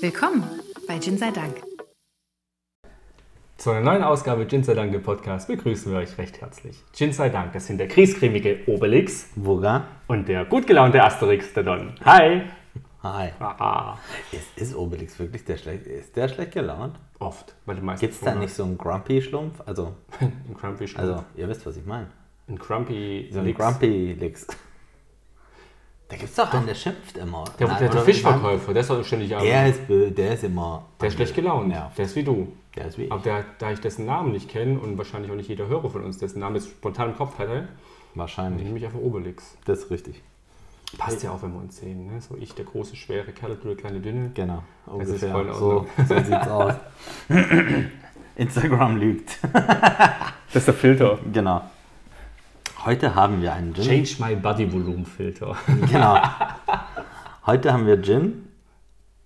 Willkommen bei Gin sei Dank. Zu einer neuen Ausgabe Gin sei Dank, dem Podcast, begrüßen wir euch recht herzlich. Gin sei Dank, das sind der kriescremige Obelix Woga? und der gut gelaunte Asterix, der Don. Hi! Hi. Haha. Ist, ist Obelix wirklich der schlecht? Ist der schlecht gelaunt? Oft, weil die meisten Gibt es da nicht so einen Grumpy-Schlumpf? Also, ein Grumpy Schlumpf. also, ihr wisst, was ich meine. ein Grumpy So ein Lix. Grumpy-Lix. Da gibt es doch einen, der schimpft immer. Der, Nein, der, der Fischverkäufer, der soll ständig Der arbeiten. ist, der ist immer. Der ist schlecht gelaunt. Ja. Der ist wie du. Der ist wie ich. Aber der, da ich dessen Namen nicht kenne und wahrscheinlich auch nicht jeder Hörer von uns dessen Namen jetzt spontan im Kopf hatte, Wahrscheinlich. nehme ich einfach Obelix. Das ist richtig. Passt ja auch, wenn wir uns sehen. Ne? So ich, der große, schwere Kerl, du der kleine, dünne. Genau. ist Ungefähr. voll so, so sieht's aus. Instagram lügt. Das ist der Filter. Genau. Heute haben wir einen Gin. Change my body volume Filter. Genau. Heute haben wir Gin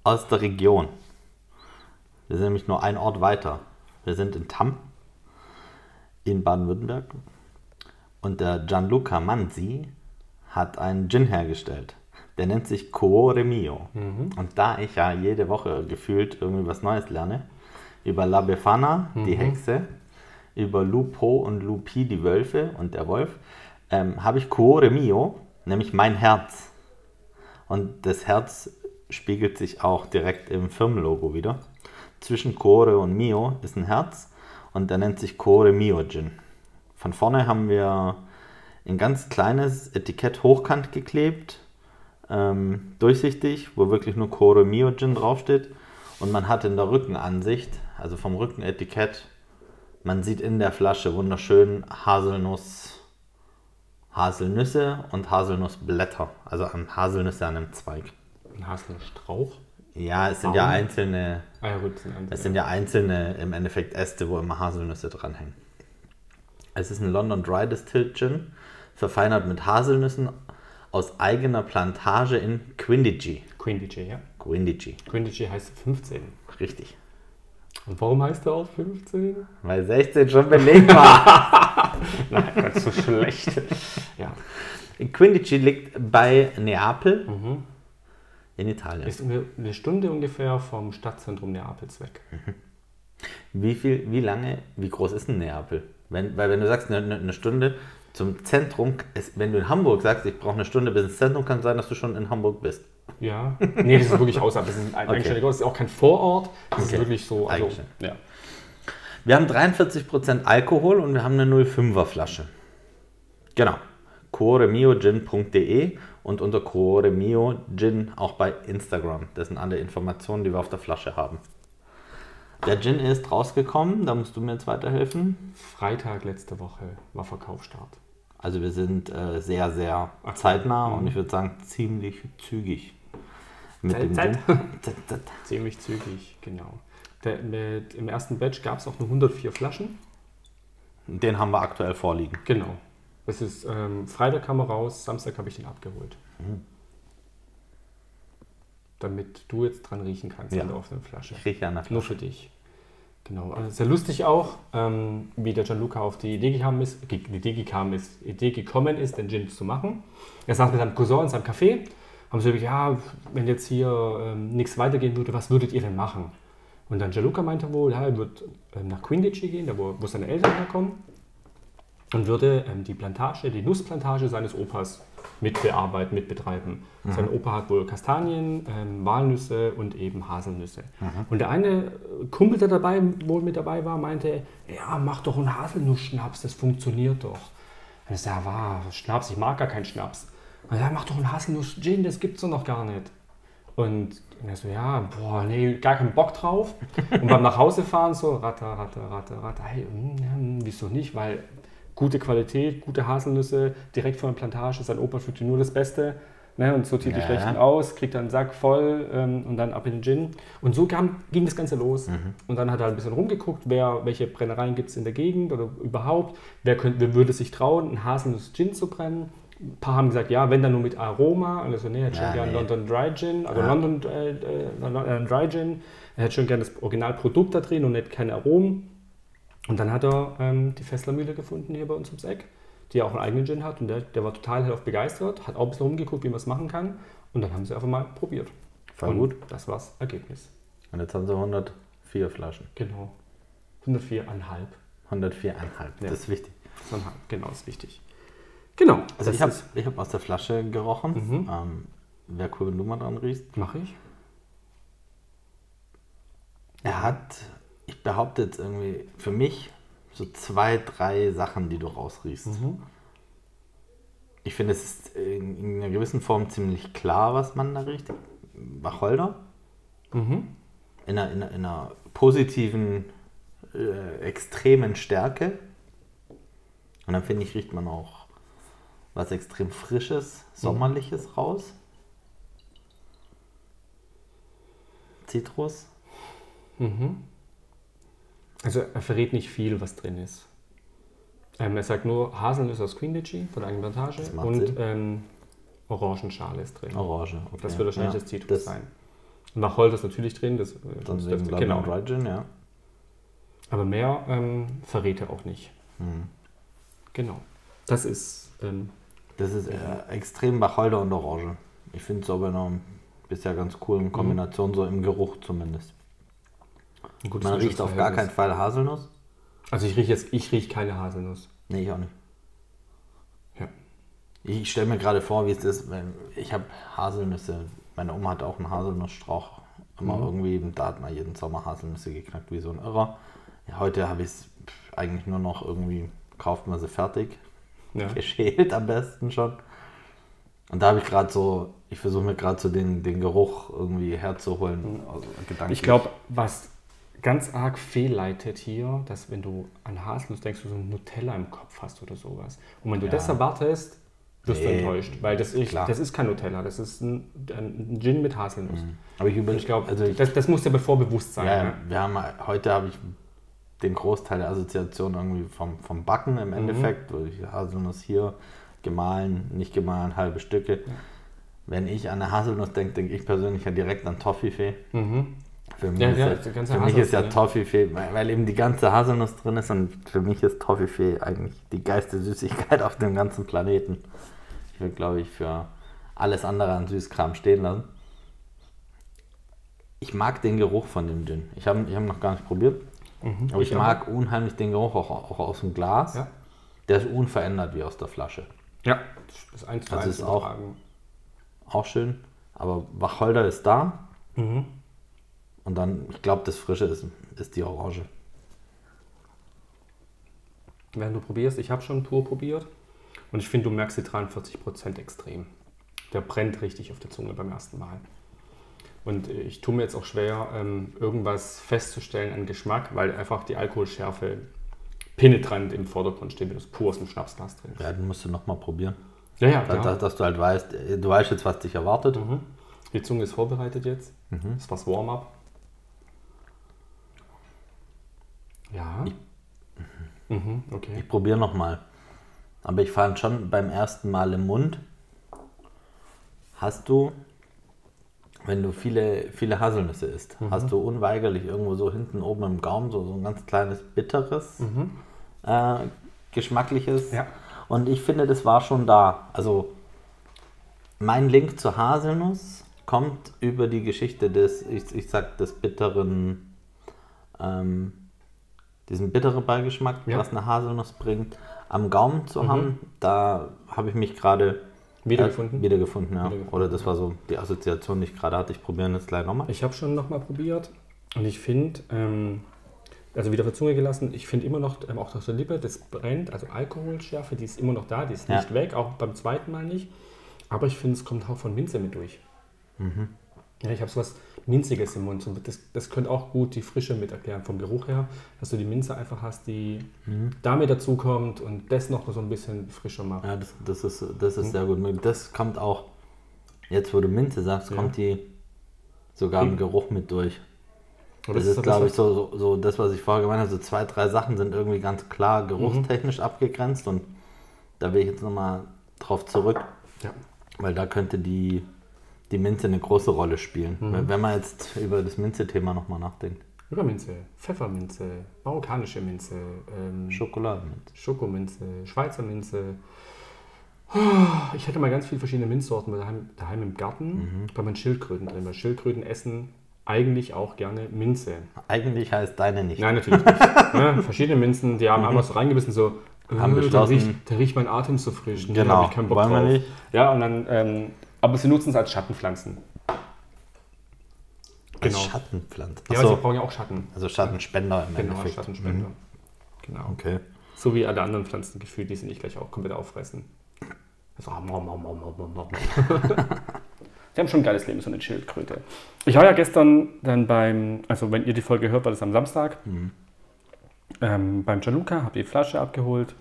aus der Region. Wir sind nämlich nur ein Ort weiter. Wir sind in Tamm in Baden-Württemberg. Und der Gianluca Manzi hat einen Gin hergestellt. Der nennt sich Cuore Mio. Und da ich ja jede Woche gefühlt irgendwie was Neues lerne, über La Befana, die Hexe, über Lupo und Lupi, die Wölfe und der Wolf, ähm, habe ich Cuore Mio, nämlich mein Herz. Und das Herz spiegelt sich auch direkt im Firmenlogo wieder. Zwischen Core und Mio ist ein Herz und der nennt sich Core Mio Gin. Von vorne haben wir ein ganz kleines Etikett hochkant geklebt, ähm, durchsichtig, wo wirklich nur Core Mio Gin draufsteht. Und man hat in der Rückenansicht, also vom Rückenetikett, man sieht in der Flasche wunderschön Haselnuss, Haselnüsse und Haselnussblätter, also an Haselnüsse an einem Zweig. Ein Haselstrauch. Ja, es sind ja Baum. einzelne, Ah ja gut, sind andere. es sind ja einzelne im Endeffekt Äste, wo immer Haselnüsse dranhängen. Es ist ein London Dry Distilled Gin, verfeinert mit Haselnüssen aus eigener Plantage in Quindiji. Quindiji, ja. Quindiji, Quindiji heißt 15. richtig. Und warum heißt er auch 15? Weil 16 schon belegt war. Nein, ganz so schlecht. Ja. Quindiji liegt bei Neapel in Italien. Ist eine Stunde ungefähr vom Stadtzentrum Neapels weg. Wie viel, wie lange, wie groß ist denn Neapel? Wenn, weil wenn du sagst, eine, eine- Stunde zum Zentrum, es, wenn du in Hamburg sagst, ich brauche eine Stunde bis ins Zentrum, kann es sein, dass du schon in Hamburg bist. Ja. Nee, das ist wirklich außerhalb. Das ist ein Okay. Das ist auch kein Vorort. Das Okay. ist wirklich so. Also, ja. Wir haben 43% Alkohol und wir haben eine 05er Flasche. Genau. coreMioGin.de und unter coreMioGin auch bei Instagram. Das sind alle Informationen, die wir auf der Flasche haben. Der Gin ist rausgekommen, da musst du mir jetzt weiterhelfen. Freitag letzte Woche war Verkaufsstart. Also wir sind äh, sehr, sehr zeitnah und ich würde sagen ziemlich zügig. Mit Zeit, dem Zeit. Ziemlich zügig, genau. Der, mit, Im ersten Batch gab es auch nur 104 Flaschen. Den haben wir aktuell vorliegen. Genau. Es ist ähm, Freitag kam er raus, Samstag habe ich den abgeholt. Mhm. Damit du jetzt dran riechen kannst Ja. an der offenen Flasche. Ich rieche an der Nur Flasche. für dich. Genau. Also sehr lustig auch, ähm, wie der Gianluca auf die Idee gekommen ist, die Idee, gekommen ist, Idee gekommen ist, den Gin zu machen. Er saß mit seinem Cousin in seinem Café, haben sie gesagt, ja, wenn jetzt hier ähm, nichts weitergehen würde, was würdet ihr denn machen? Und dann Gianluca meinte wohl, ja, er wird ähm, nach Quindiji gehen, da wo, wo seine Eltern herkommen, und würde ähm, die Plantage, die Nussplantage seines Opas mitbearbeiten, mitbetreiben. Sein Opa hat wohl Kastanien, ähm, Walnüsse und eben Haselnüsse. Und der eine Kumpel, der dabei wohl mit dabei war, meinte, ja, mach doch einen Haselnussschnaps, das funktioniert doch. Und ich sage, ja, war Schnaps, ich mag gar keinen Schnaps. Und er mach doch einen Haselnuss-Gin, das gibt's doch noch gar nicht. Und er so, ja, boah, nee, gar keinen Bock drauf. Und beim Nachhausefahren so, ratter, ratter, ratter, ratter, hey, ja, hm, wieso nicht? Weil gute Qualität, gute Haselnüsse, direkt von der Plantage, sein Opa dir nur das Beste. Ne, und sortiert die Ja. schlechten aus, kriegt dann einen Sack voll ähm, und dann ab in den Gin. Und so kam, ging das Ganze los. Und dann hat er ein bisschen rumgeguckt, wer, welche Brennereien gibt es in der Gegend oder überhaupt, wer, könnte, wer würde sich trauen, einen Haselnuss-Gin zu brennen. Ein paar haben gesagt, ja, wenn dann nur mit Aroma. Und er so, nee, er hätte schon Ja, gerne nee. London Dry Gin, also Ja. London äh, äh, London Dry Gin. Er hätte schon gerne das Originalprodukt da drin und nicht keine Aromen. Und dann hat er ähm, die Fesslermühle gefunden hier bei uns ums Eck, die ja auch einen eigenen Gin hat. Und der, der war total hellauf begeistert, hat auch ein bisschen rumgeguckt, wie man es machen kann. Und dann haben sie einfach mal probiert. Voll und gut. Das war's Ergebnis. Und jetzt haben sie 104 Flaschen. Genau. 104,5. 104,5. Ja. Das ist wichtig. Genau, ist wichtig. Genau. Also das ich habe ich hab aus der Flasche gerochen. Mhm. Ähm, Wäre cool, wenn du mal dran riechst. Mache ich. Er hat, behaupte jetzt irgendwie, für mich so zwei, drei Sachen, die du rausriechst. Mhm. Ich finde, es ist in, in einer gewissen Form ziemlich klar, was man da riecht. Wacholder. Mhm. In einer, in einer, in einer positiven, äh, extremen Stärke. Und dann finde ich, riecht man auch was extrem Frisches, Sommerliches raus. Zitrus. Also er verrät nicht viel, was drin ist. Ähm, er sagt nur, Haselnüsse aus Queen Litchi von der eigenen Plantage Das und ähm, Orangenschale ist drin. Orange. Okay. Das wird wahrscheinlich Ja, das Zitrus das- sein. Wacholder ist natürlich drin. Das, äh, Dann das London genau. Dry Gin, ja. Aber mehr ähm, verrät er auch nicht. Mhm. Genau. Das ist ähm, Das ist äh, extrem Wacholder und Orange. Ich finde es aber noch bisher ganz cool in Kombination, so im Geruch zumindest. Gutes Man riecht auf gar keinen. Fall Haselnuss. Also ich rieche jetzt, ich rieche keine Haselnuss. Nee, ich auch nicht. Ja. Ich stelle mir gerade vor, wie es ist, wenn ich habe Haselnüsse. Meine Oma hat auch einen Haselnussstrauch. Immer Mhm. irgendwie, da hat man jeden Sommer Haselnüsse geknackt, wie so ein Irrer. Ja, heute habe ich es eigentlich nur noch irgendwie, kauft man sie fertig. Ja. geschält am besten schon. Und da habe ich gerade so, ich versuche mir gerade so den, den Geruch irgendwie herzuholen. Also gedanklich. Ich glaube, was ganz arg fehlleitet hier, dass wenn du an Haselnuss denkst, du so ein Nutella im Kopf hast oder sowas. Und wenn du Ja. das erwartest, wirst du Nee, enttäuscht. Weil das ist, klar. das ist kein Nutella, das ist ein, ein Gin mit Haselnuss. Aber ich ich glaube, also ich, das, das muss dir bevor bewusst sein. ja, ne? wir haben, heute habe ich den Großteil der Assoziation irgendwie vom, vom Backen Mhm. im Endeffekt. wo ich Haselnuss hier gemahlen, nicht gemahlen, halbe Stücke. Wenn ich an eine Haselnuss denke, denke ich persönlich ja direkt an Toffifee. Mhm. Für mich, Ja, ist, ja, für mich ist ja Haselnuss, Toffifee, weil weil eben die ganze Haselnuss drin ist und für mich ist Toffifee eigentlich die geilste Süßigkeit auf dem ganzen Planeten. Ich will, glaube ich, für alles andere an Süßkram stehen lassen. Ich mag den Geruch von dem Gin. Ich habe ich hab ihn noch gar nicht probiert. Aber ich, Ich mag unheimlich den Geruch auch, auch aus dem Glas. Ja. Der ist unverändert wie aus der Flasche. Ja, das ist eins zu Also eins ist auch-. Auch schön. Aber Wacholder ist da. Mhm. Und dann, ich glaube, das Frische ist, ist die Orange. Während du probierst, ich habe schon pur probiert und ich finde, du merkst die 43% extrem. Der brennt richtig auf der Zunge beim ersten Mal. Und äh, ich tue mir jetzt auch schwer, ähm, irgendwas festzustellen an Geschmack, weil einfach die Alkoholschärfe penetrant im Vordergrund steht, wenn du es pur aus dem Schnapsglas trinkst. Ja, den musst du nochmal probieren. Ja, ja, Da, klar. da, dass du halt weißt, äh, du weißt jetzt, was dich erwartet. Mhm. Die Zunge ist vorbereitet jetzt. Mhm. Das war's Warm-up. Ja. Mhm, okay. Ich probiere nochmal. Aber ich fand schon beim ersten Mal im Mund, hast du, wenn du viele, viele Haselnüsse isst, Mhm. hast du unweigerlich irgendwo so hinten oben im Gaumen so, so ein ganz kleines bitteres, äh, geschmackliches. Mhm. Ja. Und ich finde, das war schon da. Also mein Link zur Haselnuss kommt über die Geschichte des, ich, ich sag, des bitteren, ähm, diesen bitteren Beigeschmack, Ja. was eine Haselnuss bringt, am Gaumen zu haben. Da habe ich mich gerade Wiedergefunden? Äh, wiedergefunden, ja. Wiedergefunden, Oder das war so die Assoziation, die ich gerade hatte. Ich probiere das gleich nochmal. Ich habe schon nochmal probiert und ich finde, ähm, also wieder auf der Zunge gelassen, ich finde immer noch, ähm, auch auf der Lippe, das brennt, also Alkoholschärfe, die ist immer noch da, die ist Ja. nicht weg, auch beim zweiten Mal nicht. Aber ich finde, es kommt auch von Minze mit durch. Ja, ich habe so was Minziges im Mund. Das, das könnte auch gut die Frische mit erklären, vom Geruch her, dass du die Minze einfach hast, die damit dazukommt und das noch so ein bisschen frischer macht. Ja, das, das ist, das ist sehr gut möglich. Das kommt auch, jetzt wo du Minze sagst, Ja. kommt die sogar im Geruch mit durch. Aber Das, ist, doch glaube ich, so, so, so das, was ich vorher gemeint habe. So zwei, drei Sachen sind irgendwie ganz klar geruchstechnisch abgegrenzt und da will ich jetzt nochmal drauf zurück, Ja. weil da könnte die, die Minze eine große Rolle spielen. Wenn- Wenn man jetzt über das Minze-Thema nochmal nachdenkt. Überminze, Pfefferminze, marokkanische Minze, ähm, Schokoladenminze. Schokominze, Schweizer Minze. Ich hätte mal ganz viele verschiedene Minzsorten daheim, daheim im Garten bei meinen Schildkröten drin. Weil Schildkröten essen eigentlich auch gerne Minze. Eigentlich heißt deine nicht. Nein, natürlich nicht. ja, verschiedene Minzen, die haben einmal so reingebissen, so, Mhm. Haben äh, da riecht, da riecht mein Atem so frisch. Genau, hab ich keinen Bock wollen wir drauf. nicht. Ja, und dann, ähm, aber sie nutzen es als Schattenpflanzen. Als Genau. Schattenpflanze. Ja, Achso, sie brauchen ja auch Schatten. also Schattenspender im Genau, Endeffekt. Schattenspender. Mhm. Genau. Okay. So wie alle anderen Pflanzen gefühlt, die sie nicht gleich auch komplett auffressen. Mau, mau, mau, mau. Die haben schon ein geiles Leben, so eine Schildkröte. Ich war ja gestern dann beim, also wenn ihr die Folge hört, war das am Samstag, ähm, beim Gianluca, habe die Flasche abgeholt,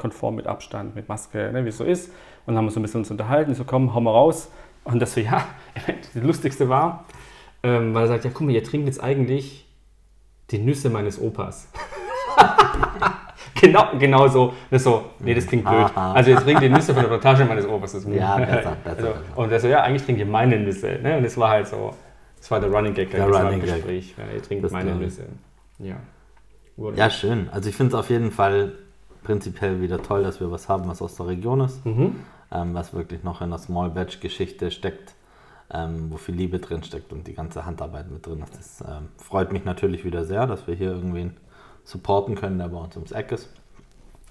konform mit Abstand, mit Maske, ne, wie es so ist. Und dann haben wir so ein bisschen uns unterhalten, so komm, hau mal raus. Und das so, ja, das Lustigste war, ähm, weil er sagt, ja guck mal, ihr trinkt jetzt eigentlich die Nüsse meines Opas. genau, genau so. Das so, nee, das klingt blöd. Also jetzt trinkt die Nüsse von der Plantage meines Opas. Das Ja, besser, besser, also, besser. Und er so, ja, eigentlich trinkt ihr meine Nüsse. Ne? Und das war halt so, das war der Running Gag Der Running Gag. Gespräch. Ja, ihr trinkt Das meine. Nüsse. Ja. Wurde- Ja, schön. Also ich finde es auf jeden Fall prinzipiell wieder toll, dass wir was haben, was aus der Region ist, Mhm. ähm, was wirklich noch in der Small Batch Geschichte steckt, ähm, wo viel Liebe drin steckt und die ganze Handarbeit mit drin ist. Das ähm, freut mich natürlich wieder sehr, dass wir hier irgendwen supporten können, der bei uns ums Eck ist,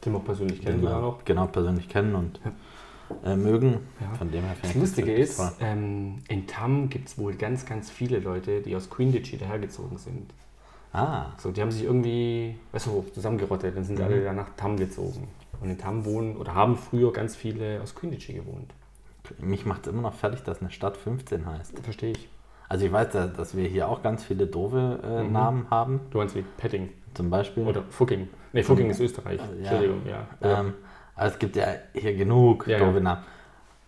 Den wir persönlich kennen wir noch. genau persönlich kennen und äh, mögen. Ja. Von dem her Das Lustige wirklich ist, ähm, in Tam gibt es wohl ganz, ganz viele Leute, die aus Queenditch dahergezogen sind. Ah, So, die haben sich irgendwie, weißt du, zusammengerottet, dann sind Mhm. sie alle wieder nach Tam gezogen. Und in Tam wohnen oder haben früher ganz viele aus Queenditch gewohnt. mich macht es immer noch fertig, dass eine Stadt 15 heißt. Verstehe ich. Also ich weiß, dass wir hier auch ganz viele doofe äh, Mhm. Namen haben. Du meinst wie Petting Zum Beispiel. oder Fucking. Nee, Fucking ist Österreich. Ja. Entschuldigung, ja. Ähm, aber es gibt ja hier genug Ja, doofe ja.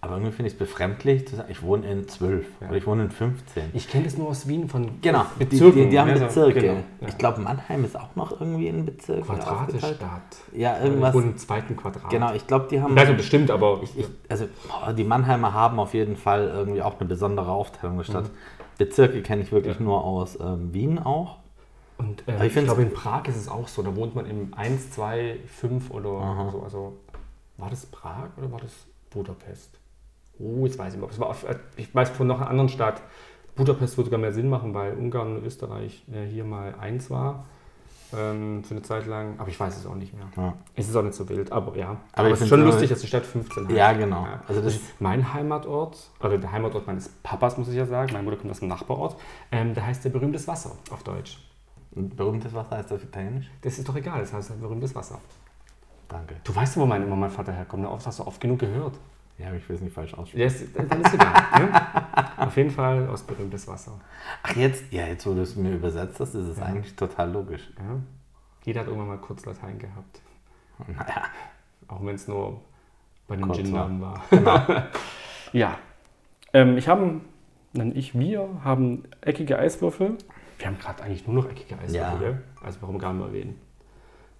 Aber irgendwie finde ich es befremdlich zu sagen, ich wohne in 12 Ja. oder ich wohne in 15. Ich kenne das nur aus Wien von genau, die, Bezirken. die, die haben ne, so- Bezirke. Genau, ja. Ich glaube, Mannheim ist auch noch irgendwie ein Bezirk. oder Quadratisch aufgeteilt. Stadt. Ja, irgendwas. Und zweiten Quadrat. Genau, ich glaube, die haben. Nicht, bestimmt, aber ich, ich, also oh, die Mannheimer haben auf jeden Fall irgendwie auch eine besondere Aufteilung der Stadt. Bezirke kenne ich wirklich Mhm. Ja. nur aus ähm, Wien auch. Und äh, ich ich, glaube, in Prag ist es auch so. Da wohnt man im 1, 2, 5 oder Aha. so. Also, war das Prag oder war das Budapest? Oh, jetzt weiß ich nicht. auf, ich weiß von noch einer anderen Stadt. Budapest würde sogar mehr Sinn machen, weil Ungarn und Österreich äh, hier mal eins war. Ähm, für eine Zeit lang. Aber ich weiß es auch nicht mehr. Ja. Es ist auch nicht so wild, aber ja. Aber ich es ist schon lustig, dass die Stadt 15 hat. Ja, genau. Also das- mein Heimatort, oder der Heimatort meines Papas, muss ich ja sagen. Mein Bruder kommt aus dem Nachbarort. Ähm, da heißt der berühmtes Wasser auf Deutsch. Berühmtes Wasser heißt das auf Italienisch? Das ist doch egal, das heißt ein berühmtes Wasser. Danke. Du weißt ja, wo mein, wo mein Vater herkommt. ne? Das hast du oft genug gehört. Ja, aber ich will es nicht falsch aussprechen. Ja, ist, dann ist egal. ne? Auf jeden Fall aus berühmtes Wasser. Ach, jetzt, ja, jetzt, wo du es mir übersetzt hast, ist es Ja. eigentlich total logisch. Ja? Jeder hat irgendwann mal kurz Latein gehabt. Naja, Auch wenn es nur bei den Gin-Namen war. genau. Ja. Ähm, ich habe, nein, ich, wir haben eckige Eiswürfel. Wir haben gerade eigentlich nur noch eckige Eiswürfel, Ja. Also warum gar nicht mal erwähnen.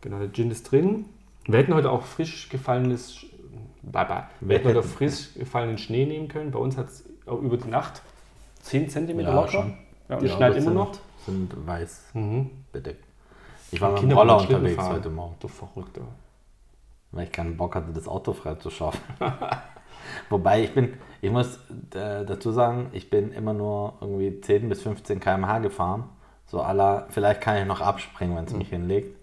Genau, der Gin ist drin. Wir hätten heute auch frisch gefallenes, Baba. Wir hätten hätten. frisch gefallenen Schnee nehmen können. Bei uns hat es über die Nacht 10 cm Ja, locker. schon. Ja, und Die es schneit immer noch. Sind, sind weiß Mhm. bedeckt. Ich war mit dem Roller unterwegs fahren. heute Morgen, Du Verrückter. weil ich keinen Bock hatte, das Auto frei zu schaffen. Wobei ich bin, ich muss äh, dazu sagen, ich bin immer nur irgendwie 10 bis 15 km/h gefahren. So aller, vielleicht kann ich noch abspringen, wenn es mich hinlegt.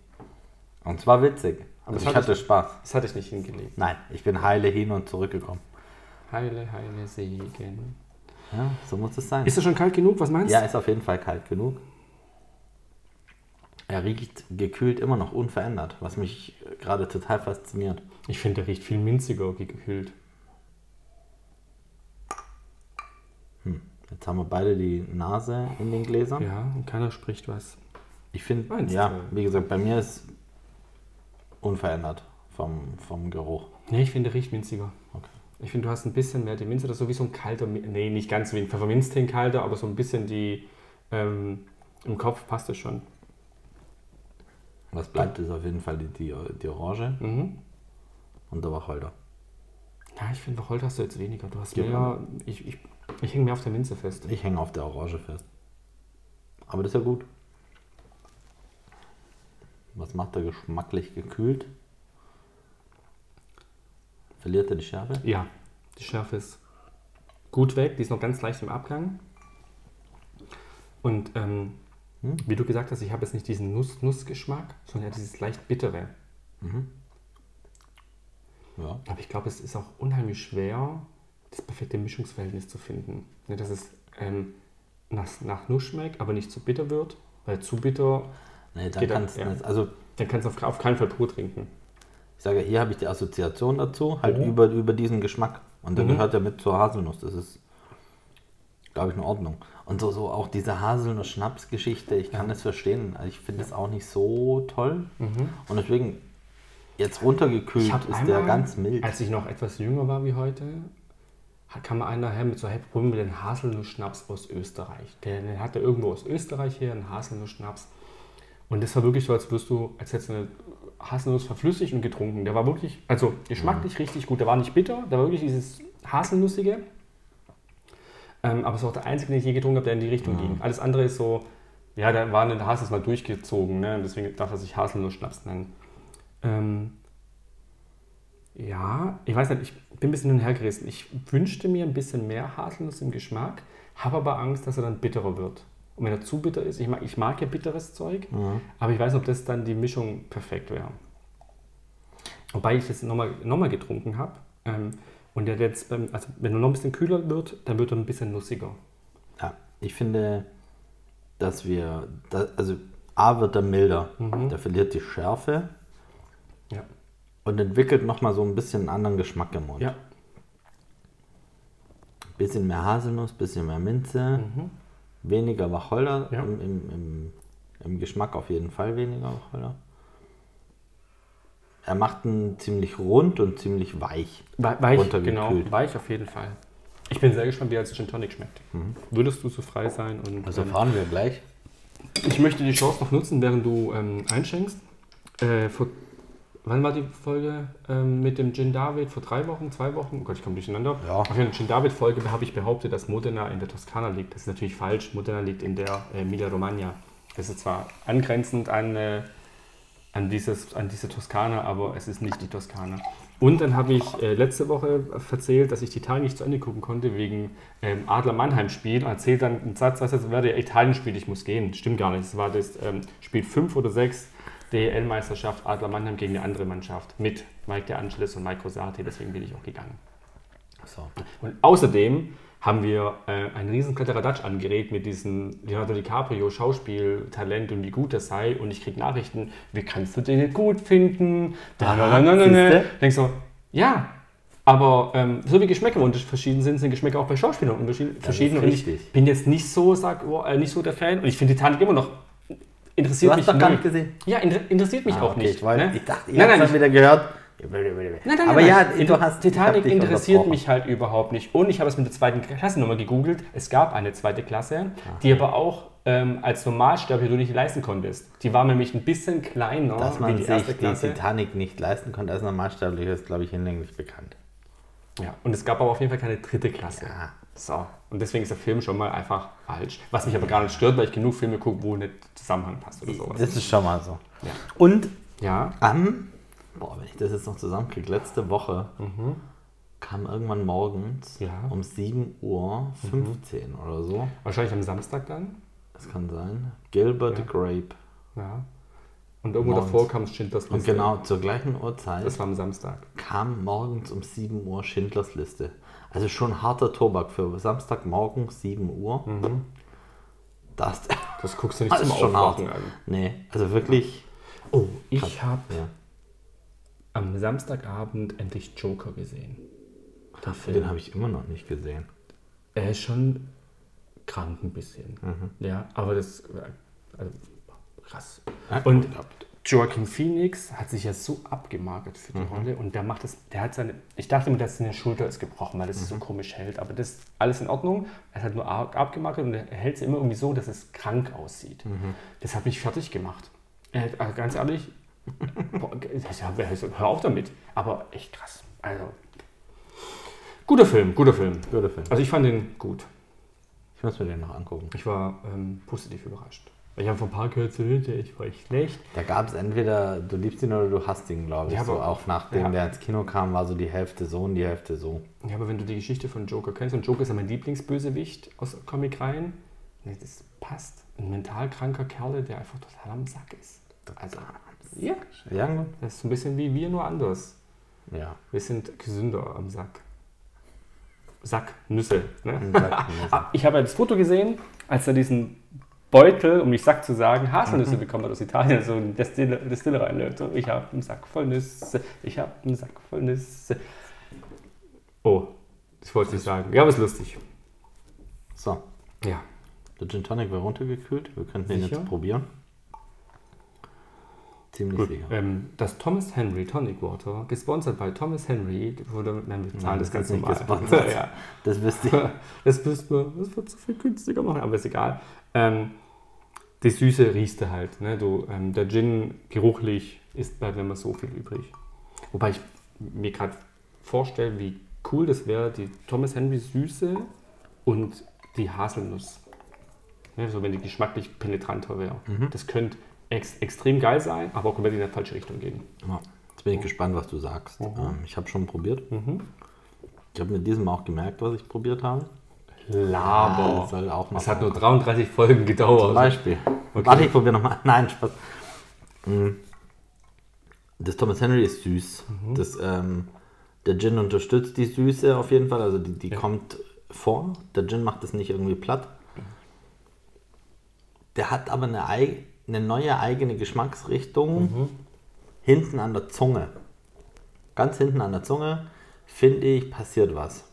Und es war witzig. Aber Also das ich hatte hatte Spaß. Das hatte ich nicht hingelegt. Nein, ich bin heile hin und zurückgekommen. Heile, heile Segen. Ja, so muss es sein. Ist es schon kalt genug? Was meinst Ja, du? ist auf jeden Fall kalt genug. Er riecht gekühlt immer noch unverändert, was mich gerade total fasziniert. Ich finde, der riecht viel minziger gekühlt. Jetzt haben wir beide die Nase in den Gläsern. Ja, und keiner spricht was. Ich finde, ja, wie gesagt, bei mir ist unverändert vom, vom Geruch. Nee, ich finde, der riecht minziger. Okay. Ich finde, du hast ein bisschen mehr die Minze, das ist so wie so ein kalter, nee, nicht ganz wie ein Pfefferminztee kalter, aber so ein bisschen die, ähm, im Kopf passt es schon. Was bleibt, ist auf jeden Fall die, die, die Orange Mhm. und der Wacholder. Ja, ich finde, Wacholder hast du jetzt weniger. Du hast Gib mehr, ich, ich, ich hänge mehr auf der Minze fest. Ich hänge auf der Orange fest. Aber das ist ja gut. Was macht er geschmacklich gekühlt? Verliert er die Schärfe? Ja, die Schärfe ist gut weg, die ist noch ganz leicht im Abgang. Und ähm, wie du gesagt hast, ich habe jetzt nicht diesen Nuss-Nuss-Geschmack, sondern ja dieses leicht bittere. Ja. Aber ich glaube, es ist auch unheimlich schwer, das perfekte Mischungsverhältnis zu finden. Ne, dass es ähm, nach, nach Nuss schmeckt, aber nicht zu bitter wird, weil zu bitter, Nee, da Geht kannst du ja. Also dann kannst du auf, auf keinen Fall pur trinken. ich sage, hier habe ich die Assoziation dazu, halt Mhm. über, über diesen Geschmack. Und der Mhm. gehört ja mit zur Haselnuss. Das ist, glaube ich, in Ordnung. Und so, so auch diese Haselnuss-Schnaps-Geschichte, ich kann das verstehen. Also ich finde es auch nicht so toll. Und deswegen, jetzt runtergekühlt ist der einmal, ganz mild. Als ich noch etwas jünger war wie heute, kam mal einer her mit so, hey, probieren wir den Haselnuss-Schnaps aus Österreich. Der, den hatte irgendwo aus Österreich her, einen Haselnuss-Schnaps. Und das war wirklich so, als wirst du, als hättest du eine Haselnuss verflüssigt und getrunken. Der war wirklich, also geschmacklich richtig gut. Der war nicht bitter, der war wirklich dieses Haselnussige. Ähm, aber es war auch der einzige, den ich je getrunken habe, der in die Richtung ging. Alles andere ist so, ja, da war eine Haselnuss mal durchgezogen, ne? deswegen darf er sich Haselnuss-Schnaps nennen. Ähm, ja, ich weiß nicht, ich bin ein bisschen hin und her gerissen. Ich wünschte mir ein bisschen mehr Haselnuss im Geschmack, habe aber Angst, dass er dann bitterer wird. Und wenn er zu bitter ist, ich mag, ich mag ja bitteres Zeug, aber ich weiß nicht, ob das dann die Mischung perfekt wäre. Wobei ich das nochmal noch mal getrunken habe. Ähm, und der jetzt, also wenn er noch ein bisschen kühler wird, dann wird er ein bisschen nussiger. Ja, ich finde, dass wir, da, also A wird er milder, der verliert die Schärfe Ja. und entwickelt nochmal so ein bisschen einen anderen Geschmack im Mund. Ja. Bisschen mehr Haselnuss, bisschen mehr Minze, weniger Wacholder, Ja. im, im, im, im Geschmack auf jeden Fall weniger Wacholder. Er macht ihn ziemlich rund und ziemlich weich. We- Weich, genau, weich auf jeden Fall. Ich bin sehr gespannt, wie er als Gin Tonic schmeckt. Würdest du so frei sein? Und, Das ähm, erfahren wir gleich. Ich möchte die Chance noch nutzen, während du ähm, einschenkst. Äh, vor, wann war die Folge ähm, mit dem Gin David? Vor drei Wochen, zwei Wochen? Oh Gott, ich komme durcheinander. Ja. Auf der Gin David-Folge habe ich behauptet, dass Modena in der Toskana liegt. Das ist natürlich falsch. Modena liegt in der äh, Emilia-Romagna. Das ist zwar angrenzend an, äh, an, dieses, an diese Toskana, aber es ist nicht die Toskana. Und dann habe ich äh, letzte Woche erzählt, dass ich die Italien nicht zu Ende gucken konnte wegen ähm, Adler Mannheim-Spiel. Und erzählt dann einen Satz, was jetzt wäre der Italien-Spiel, ich muss gehen. Stimmt gar nicht. Es war das ähm, Spiel 5 oder 6 DL-Meisterschaft Adler Mannheim gegen eine andere Mannschaft mit Mike De Angelis und Mike Rosati. Deswegen bin ich auch gegangen. So. Und außerdem haben wir äh, ein riesen Kladderadatsch angeregt mit diesem Leonardo DiCaprio Schauspieltalent und wie gut das sei. Und ich kriege Nachrichten, wie kannst du den gut finden? Da, da, da, da, da, da. Denkst so, ja, aber ähm, so wie Geschmäcker verschieden sind, sind Geschmäcker auch bei Schauspielern unterschied- verschieden. Und ich bin jetzt nicht so, sag, oh, äh, nicht so der Fan. Und ich finde Titanic immer noch interessiert Du hast mich doch gar nicht gesehen. Ja, inter interessiert mich Ah, auch okay, nicht. Ich, wollte, ne? ich dachte, ich habe dann wieder gehört. Nein, nein, Aber nein, ja, nein. du hast- Titanic interessiert mich halt überhaupt nicht. Und ich habe es mit der zweiten Klasse nochmal gegoogelt. Es gab eine zweite Klasse, die aber auch ähm, als Normalsterblicher du nicht leisten konntest. Die war nämlich ein bisschen kleiner Dass man die sich erste die Klasse. Titanic nicht leisten konnte als Normalsterblicher, ist, glaube ich, hinlänglich bekannt. Ja, und es gab aber auf jeden Fall keine dritte Klasse. Ja. So. Und deswegen ist der Film schon mal einfach falsch. Was mich aber gar nicht stört, weil ich genug Filme gucke, wo nicht Zusammenhang passt oder sowas. Das ist schon mal so. Ja. Und Ja, am, boah, wenn ich das jetzt noch zusammenkriege, letzte Woche kam irgendwann morgens Ja. um 7 Uhr 15 oder so. wahrscheinlich am Samstag dann. Das kann sein. Gilbert Ja. Grape. Ja. Und irgendwo Morgens. davor kam Schindlers Und Liste. genau zur gleichen Uhrzeit Das war am Samstag. kam morgens um 7 Uhr Schindlers Liste. Also schon harter Tobak für Samstagmorgen 7 Uhr. Das, Das guckst du nicht zum schon Aufwachen hart. an. Nee, also wirklich. Oh, ich habe Ja. am Samstagabend endlich Joker gesehen. Film. Den habe ich immer noch nicht gesehen. Er ist schon krank ein bisschen. Ja, aber das also, krass. Und. Joaquin Phoenix hat sich ja so abgemagert für die Rolle und der macht das, der hat seine, ich dachte immer, dass seine Schulter ist gebrochen, weil das so komisch hält, aber das ist alles in Ordnung. Er hat nur abgemagert und er hält es immer irgendwie so, dass es krank aussieht. Das hat mich fertig gemacht. Äh, also ganz ehrlich, boah, ja, hör auf damit. Aber echt krass. Also, guter Film, guter Film. Guter Film. Also ich fand den gut. Ich muss mir den noch angucken. Ich war ähm, positiv überrascht. Ich habe von ein paar gehört, so, der ist voll schlecht. Da gab es entweder du liebst ihn oder du hasst ihn, glaube ich. Ja, so, auch nachdem ja. der ins Kino kam, war so die Hälfte so und die Hälfte so. Ja, aber wenn du die Geschichte von Joker kennst, und Joker ist ja mein Lieblingsbösewicht aus Comic-Reihen, ne, das passt. Ein mental kranker Kerl, der einfach total am Sack ist. Also, ja, Ja, gut. das ist so ein bisschen wie wir, nur anders. Ja. Wir sind gesünder am Sack. Sack, Nüsse. Ne? Sack Nüsse. Ah, ich habe ja das Foto gesehen, als er diesen Beutel, um nicht Sack zu sagen, Haselnüsse bekommen hat aus Italien, so ein Destille, Destille reinlegt. So, ich habe einen Sack voll Nüsse, ich habe einen Sack voll Nüsse. Oh, das wollte ich nicht sagen. Ja, aber ist lustig. So, Ja. der Gin Tonic war runtergekühlt. Wir könnten den Sicher? jetzt probieren. Ziemlich Gut, sicher. ähm, das Thomas Henry Tonic Water, gesponsert bei Thomas Henry, wurde, nein, wir zahlen das das ganz normal. gesponsert. ja. Das wüsste ich. Das müsste man, das wird so viel günstiger machen, aber ist egal. Ähm, die Süße riechst du halt. Ne? Du, ähm, der Gin geruchlich ist bleibt immer so viel übrig. Wobei ich mir gerade vorstelle, wie cool das wäre, die Thomas Henry Süße und die Haselnuss. Ne? So wenn die geschmacklich penetranter wäre. Mhm. Das könnte ex extrem geil sein, aber auch komplett in die falsche Richtung gehen. Ja, jetzt bin ich gespannt, was du sagst. Ähm, ich habe schon probiert. Ich habe mit diesem auch gemerkt, was ich probiert habe. Laber. Es hat nur vorkommen. 33 Folgen Zum gedauert. Beispiel. Warte, ich probiere nochmal. Nein, Spaß. Mm. Das Thomas Henry ist süß. Mhm. Das, ähm, der Gin unterstützt die Süße auf jeden Fall. Also die, die Ja. kommt vor. Der Gin macht das nicht irgendwie platt. Der hat aber eine, ei- eine neue eigene Geschmacksrichtung Mhm. hinten an der Zunge. Ganz hinten an der Zunge, finde ich, passiert was.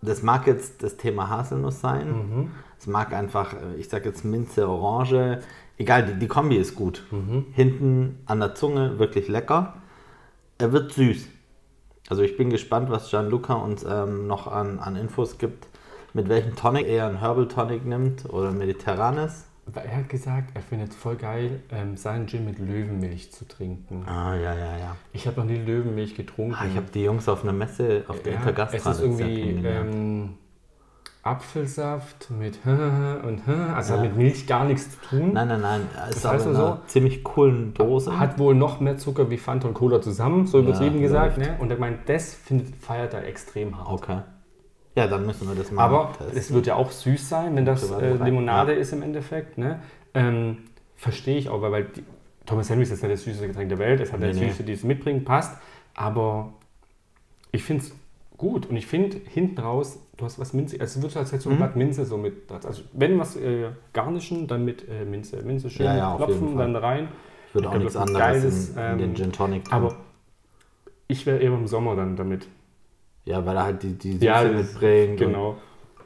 Das mag jetzt das Thema Haselnuss sein. Mhm. Es mag einfach, äh, ich sag jetzt Minze, Orange. Egal, die, die Kombi ist gut. Mhm. Hinten an der Zunge wirklich lecker. Er wird süß. Also ich bin gespannt, was Gianluca uns ähm, noch an, an Infos gibt, mit welchem Tonic er ein Herbal Tonic nimmt oder mediterranes. Er hat gesagt, er findet es voll geil, ähm, seinen Gin mit Löwenmilch zu trinken. Ah, ja, ja, ja. Ich habe noch nie Löwenmilch getrunken. Ah, ich habe die Jungs auf einer Messe, auf der ja, Intergastra Es ist irgendwie ähm, Apfelsaft mit und also hat mit Milch gar nichts zu tun. Nein, nein, nein. Es ist Das aber heißt in also, ziemlich coolen Dose. Hat wohl noch mehr Zucker wie Fanta und Cola zusammen, so übertrieben Ja, gesagt. Ne? Und er meint, das findet, feiert er extrem hart. Okay. Ja, dann müssen wir das mal Aber testen. es wird ja auch süß sein, wenn das äh. Limonade Ja. ist im Endeffekt. Ne? Ähm, Verstehe ich auch, weil, weil die, Thomas Henry ist jetzt nicht das süßeste Getränk der Welt. Es hat Nee, eine nee. Süße, die es mitbringt, passt. Aber ich finde es gut. Und ich finde hinten raus, du hast was Minze. Also es wird als hättest du ein Mhm. Blatt Minze so mit. Also wenn was äh, garnischen, dann mit äh, Minze. Minze schön Ja, ja, klopfen, dann rein. ich würde auch nichts das anderes geiles, in, in den ähm, Gin Tonic tun. Aber ich wäre eher im Sommer dann damit. Ja, weil er halt die, die Süße Ja, mitbringt. Genau. Und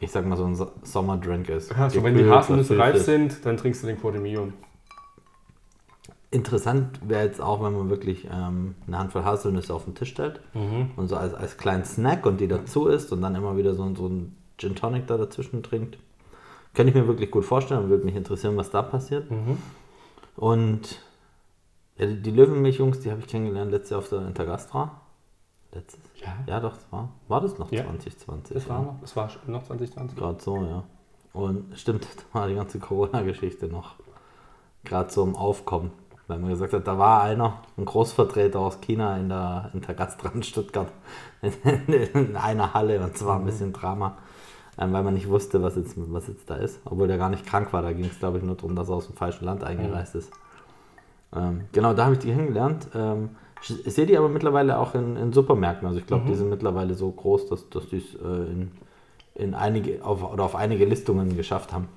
ich sag mal, so ein So- Sommerdrink ist. Ja, so wenn die Gekühlt, Haselnüsse reif sind, dann trinkst du den Quo de Mio. Interessant wäre jetzt auch, wenn man wirklich ähm, eine Handvoll Haselnüsse auf den Tisch stellt Mhm. und so als, als kleinen Snack und die dazu isst und dann immer wieder so, ein- so ein Gin Tonic da dazwischen trinkt. Könnte ich mir wirklich gut vorstellen und würde mich interessieren, was da passiert. Mhm. Und ja, die, die Löwenmilch-Jungs, die habe ich kennengelernt letztes Jahr auf der Intergastra. Letztes Ja, Ja, doch, das war. War das noch Ja. 2020? das war noch, das war noch 2020. Gerade so, ja. Und stimmt, da war die ganze Corona-Geschichte noch gerade so im Aufkommen. Weil man gesagt hat, da war einer, ein Großvertreter aus China in der in Stuttgart in einer Halle und es war ein bisschen Drama, ähm, weil man nicht wusste, was jetzt, was jetzt da ist. Obwohl der gar nicht krank war, da ging es glaube ich nur darum, dass er aus dem falschen Land eingereist ist. Ähm, genau, da habe ich die kennengelernt. Ähm, ich sehe die aber mittlerweile auch in, in Supermärkten. Also ich glaube, die sind mittlerweile so groß, dass, dass die es äh, in, in einige auf, oder auf einige Listungen geschafft haben.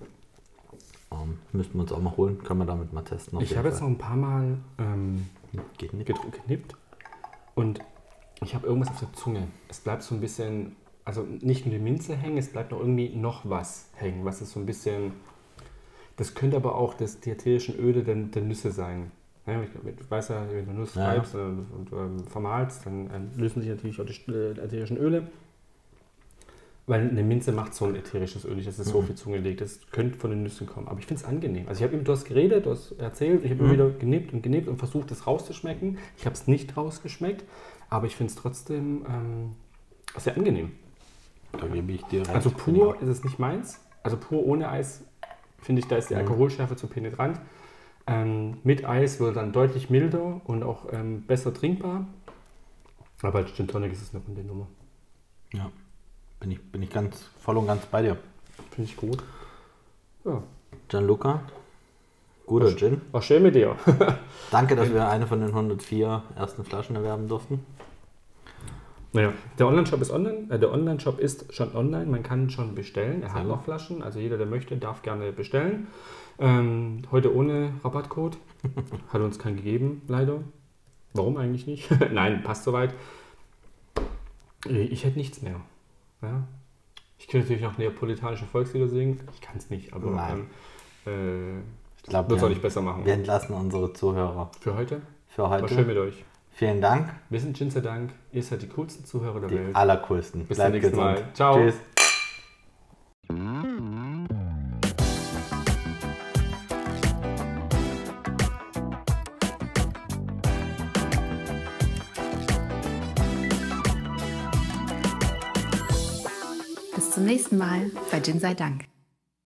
Ähm, müssten wir uns auch mal holen, können wir damit mal testen. Ich habe jetzt noch ein paar Mal ähm, gedr- geknippt und ich habe irgendwas auf der Zunge. Es bleibt so ein bisschen, also nicht nur die Minze hängen, es bleibt noch irgendwie noch was hängen, was ist so ein bisschen, das könnte aber auch das, die ätherischen Öle der, der Nüsse sein. Ja, ich, ich weiß ja, wenn du Nuss Ja. reibst äh, und ähm, vermahlst, dann ähm, lösen sich natürlich auch die äh, ätherischen Öle. Weil eine Minze macht so ein ätherisches Öl es so Mhm. auf die Zunge liegt. Das könnte von den Nüssen kommen. Aber ich finde es angenehm. Also ich habe immer, du hast geredet, du hast erzählt, ich habe Mhm. immer wieder genippt und genippt und versucht, das rauszuschmecken. Ich habe es nicht rausgeschmeckt, aber ich finde es trotzdem ähm, sehr angenehm. Da gebe ich dir recht. Also Bin ich pur ist es nicht meins. Also pur ohne Eis finde ich, da ist die Mhm. Alkoholschärfe zu penetrant. Ähm, mit Eis wird dann deutlich milder und auch ähm, besser trinkbar. Aber als Gin Tonic ist es eine runde Nummer. Ja, bin ich, bin ich ganz voll und ganz bei dir. Finde ich gut. Ja. Gianluca, guter Gin. War schön mit dir. Danke, dass wir eine von den 104 ersten Flaschen erwerben durften. Naja, der Online-Shop ist online, äh, der Online-Shop ist schon online, man kann schon bestellen. Er hat noch Flaschen, also jeder, der möchte, darf gerne bestellen. Ähm, heute ohne Rabattcode. Hat uns keinen gegeben, leider. Warum eigentlich nicht? Nein, passt soweit. Ich hätte nichts mehr. Ja? Ich könnte natürlich auch neapolitanische Volkslieder singen. Ich kann es nicht, aber Nein. ähm, äh, Ich glaube, wir, auch nicht besser machen. wir entlassen unsere Zuhörer Für heute für war heute. schön mit euch. Vielen Dank. Wir sind Gin sei Dank. Ihr seid die coolsten Zuhörer der Die Welt. allercoolsten. Bis zum Bleibt nächsten gesund. Mal. Ciao. Tschüss. Bis zum nächsten Mal bei Gin sei Dank.